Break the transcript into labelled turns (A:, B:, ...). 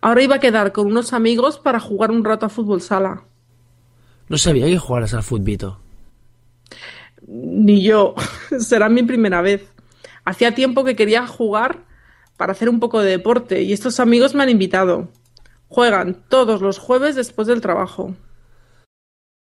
A: Ahora iba a quedar con unos amigos para jugar un rato a fútbol sala.
B: No sabía que jugaras al futbito.
A: Ni yo. Será mi primera vez. Hacía tiempo que quería jugar para hacer un poco de deporte y estos amigos me han invitado. Juegan todos los jueves después del trabajo.